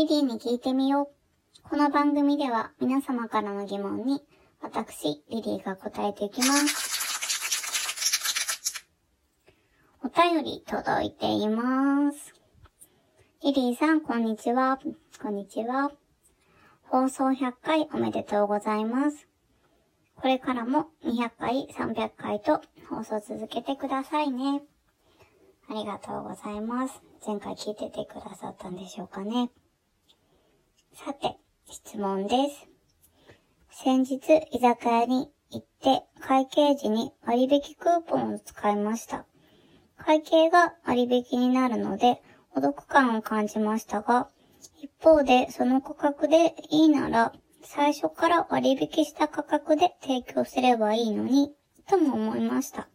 リリーに聞いてみよう。この番組では皆様からの疑問に私、リリーが答えていきます。お便り届いています。リリーさん、こんにちは。こんにちは。放送100回おめでとうございます。これからも200回、300回と放送続けてくださいね。ありがとうございます。前回聞いててくださったんでしょうかね。さて、質問です。先日、居酒屋に行って、会計時に割引クーポンを使いました。会計が割引になるので、お得感を感じましたが、一方で、その価格でいいなら、最初から割引した価格で提供すればいいのに、とも思いました。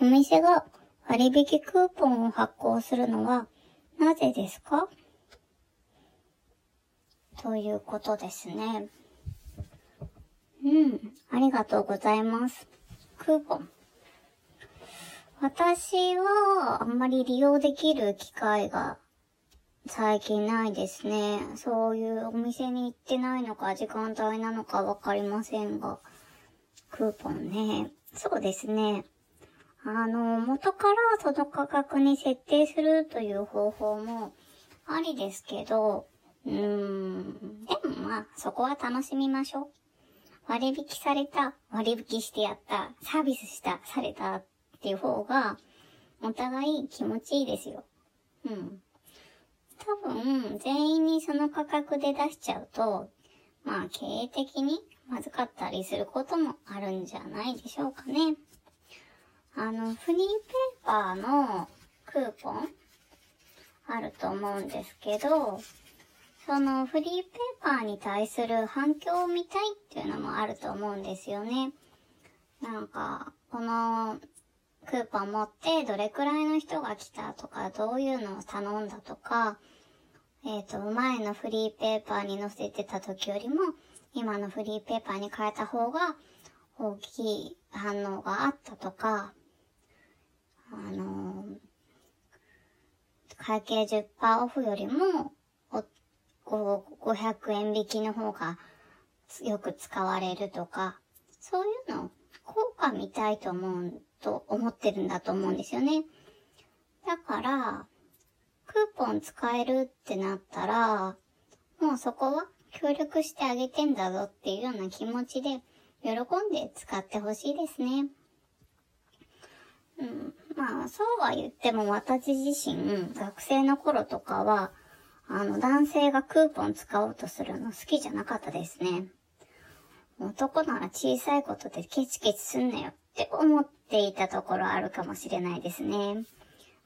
お店が割引クーポンを発行するのは、なぜですか？ということですね。うん、ありがとうございます。クーポン。私はあんまり利用できる機会が最近ないですね。そういうお店に行ってないのか時間帯なのかわかりませんが。クーポンね。そうですね。あの、元からその価格に設定するという方法もありですけど、うーん、でもまあ、そこは楽しみましょう。割引された、割引してやった、サービスした、されたっていう方が、お互い気持ちいいですよ。うん。多分、全員にその価格で出しちゃうと、まあ、経営的にまずかったりすることもあるんじゃないでしょうかね。あの、フリーペーパーのクーポンあると思うんですけど、そのフリーペーパーに対する反響を見たいっていうのもあると思うんですよね。なんか、このクーポン持ってどれくらいの人が来たとか、どういうのを頼んだとか、えっ、と、前のフリーペーパーに載せてた時よりも、今のフリーペーパーに変えた方が大きい反応があったとか、あの会計10%オフよりも、お500円引きの方がよく使われるとか、そういうの、効果見たいと思う、と思ってるんだと思うんですよね。だから、クーポン使えるってなったら、もうそこは協力してあげてんだぞっていうような気持ちで、喜んで使ってほしいですね。うん、まあ、そうは言っても私自身、学生の頃とかは、あの、男性がクーポン使おうとするの好きじゃなかったですね。男なら小さいことでケチケチすんなよって思っていたところあるかもしれないですね。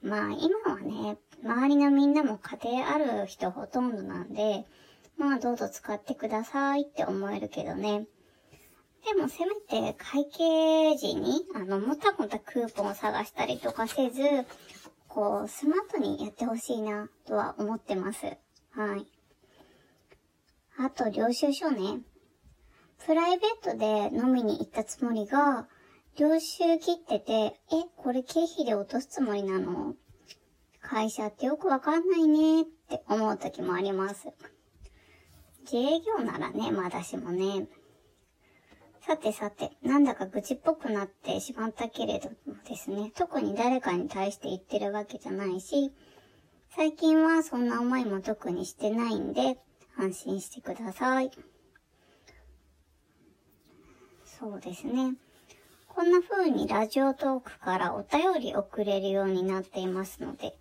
まあ今はね、周りのみんなも家庭ある人ほとんどなんで、まあどうぞ使ってくださいって思えるけどね。でもせめて会計時に、あの、もたもたクーポンを探したりとかせず、こう、スマートにやってほしいな、とは思ってます。はい。あと、領収書ね。プライベートで飲みに行ったつもりが、領収切ってて、え、これ経費で落とすつもりなの？会社ってよくわかんないねって思う時もあります。自営業ならね、まだしもね。さてさて、なんだか愚痴っぽくなってしまったけれどもですね、特に誰かに対して言ってるわけじゃないし、最近はそんな思いも特にしてないんで、安心してください。そうですね。こんな風にラジオトークからお便り送れるようになっていますので、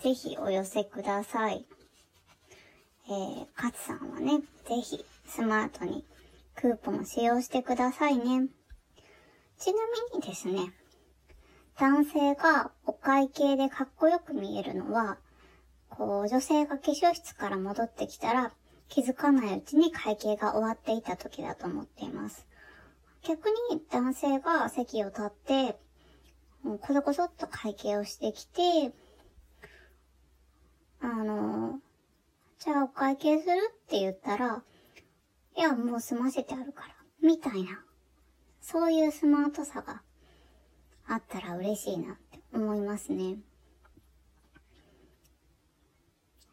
ぜひお寄せください。えー、勝さんはね、ぜひスマートにクーポン使用してくださいね。ちなみにですね、男性がお会計でかっこよく見えるのは、こう、女性が化粧室から戻ってきたら、気づかないうちに会計が終わっていた時だと思っています。逆に男性が席を立って、もうこそこそっと会計をしてきて、あの、じゃあお会計するって言ったら、いや、もう済ませてあるから、みたいな。そういうスマートさがあったら嬉しいなって思いますね。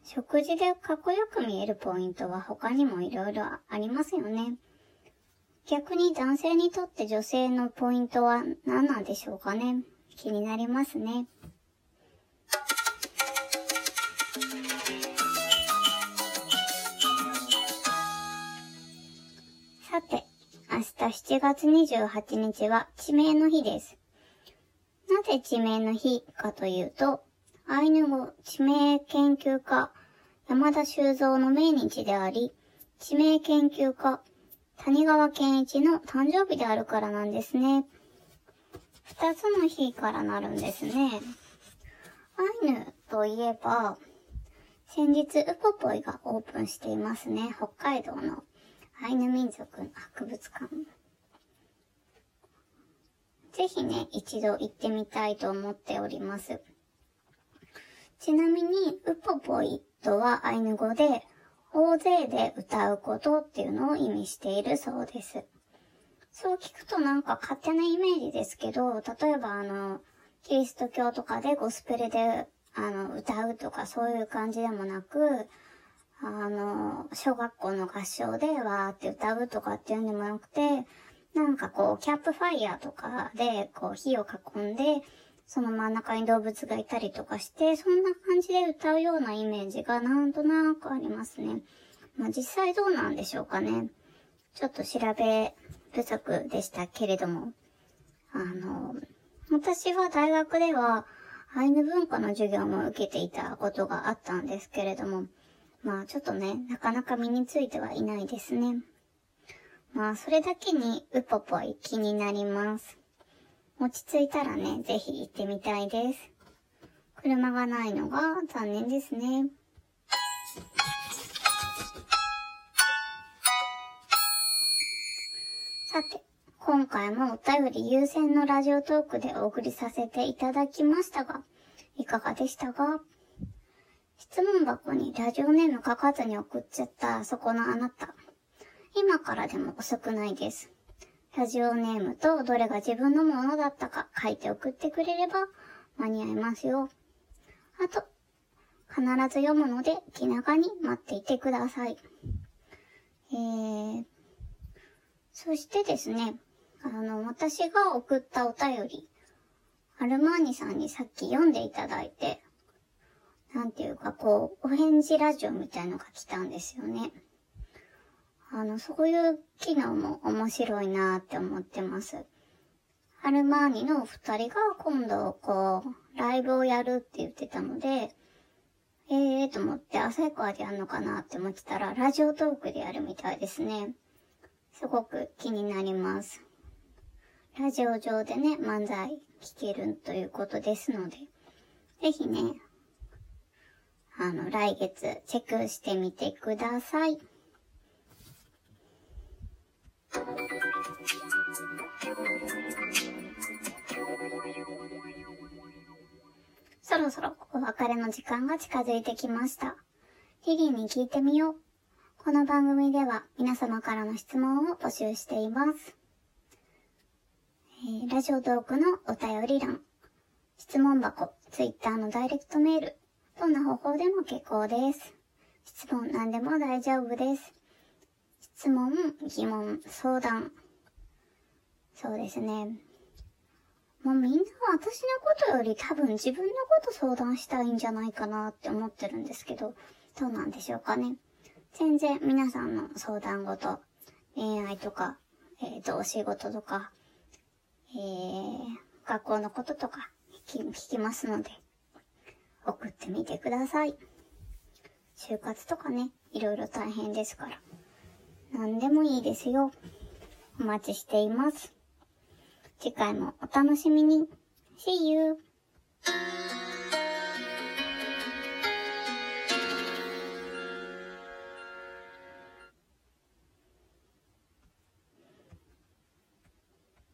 食事でかっこよく見えるポイントは他にも色々ありますよね。逆に男性にとって女性のポイントは何なんでしょうかね。気になりますね。7月28日は地名の日です。なぜ地名の日かというと、アイヌ語地名研究家山田修造の命日であり、地名研究家谷川健一の誕生日であるからなんですね。二つの日からなるんですね。アイヌといえば、先日ウポポイがオープンしていますね。北海道のアイヌ民族の博物館。ぜひね、一度行ってみたいと思っております。ちなみに、ウポポイとはアイヌ語で、大勢で歌うことっていうのを意味しているそうです。そう聞くとなんか勝手なイメージですけど、例えばあの、キリスト教とかでゴスペルで、あの、歌うとかそういう感じでもなく、あの、小学校の合唱でわーって歌うとかっていうんでもなくて、なんかこう、キャップファイヤーとかで、こう、火を囲んで、その真ん中に動物がいたりとかして、そんな感じで歌うようなイメージがなんとなくありますね。まあ実際どうなんでしょうかね。ちょっと調べ不足でしたけれども。あの、私は大学ではアイヌ文化の授業も受けていたことがあったんですけれども、まあちょっとね、なかなか身についてはいないですね。まあそれだけにウポポイ気になります。落ち着いたらね、ぜひ行ってみたいです。車がないのが残念ですね。さて、今回もお便り優先のラジオトークでお送りさせていただきましたが、いかがでしたか？質問箱にラジオネーム書かずに送っちゃったそこのあなた。今からでも遅くないです。ラジオネームとどれが自分のものだったか書いて送ってくれれば間に合いますよ。あと、必ず読むので気長に待っていてください。えー、そしてですね、あの、私が送ったお便り、アルマーニさんにさっき読んでいただいて、なんていうかこう、お返事ラジオみたいのが来たんですよね。あの、そういう機能も面白いなって思ってます。アルマーニのお二人が今度、こう、ライブをやるって言ってたので、ええーと思って、朝川でやるのかなって思ってたら、ラジオトークでやるみたいですね。すごく気になります。ラジオ上でね、漫才聞けるということですので、ぜひね、あの、来月チェックしてみてください。そろそろお別れの時間が近づいてきました。リリーに聞いてみよう。この番組では皆様からの質問を募集しています。えー、ラジオトークのお便り欄、質問箱、ツイッターのダイレクトメール、どんな方法でも結構です。質問何でも大丈夫です。質問、疑問、相談。そうですね。もうみんな私のことより多分自分のこと相談したいんじゃないかなって思ってるんですけど、どうなんでしょうかね。全然皆さんの相談事、恋愛とか、えっ、ー、と、お仕事とか、えー、学校のこととか聞きますので、送ってみてください。就活とかね、いろいろ大変ですから。何でもいいですよ。お待ちしています。次回もお楽しみに。See you!